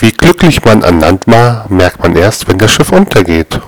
Wie glücklich man an Land war, merkt man erst, wenn das Schiff untergeht.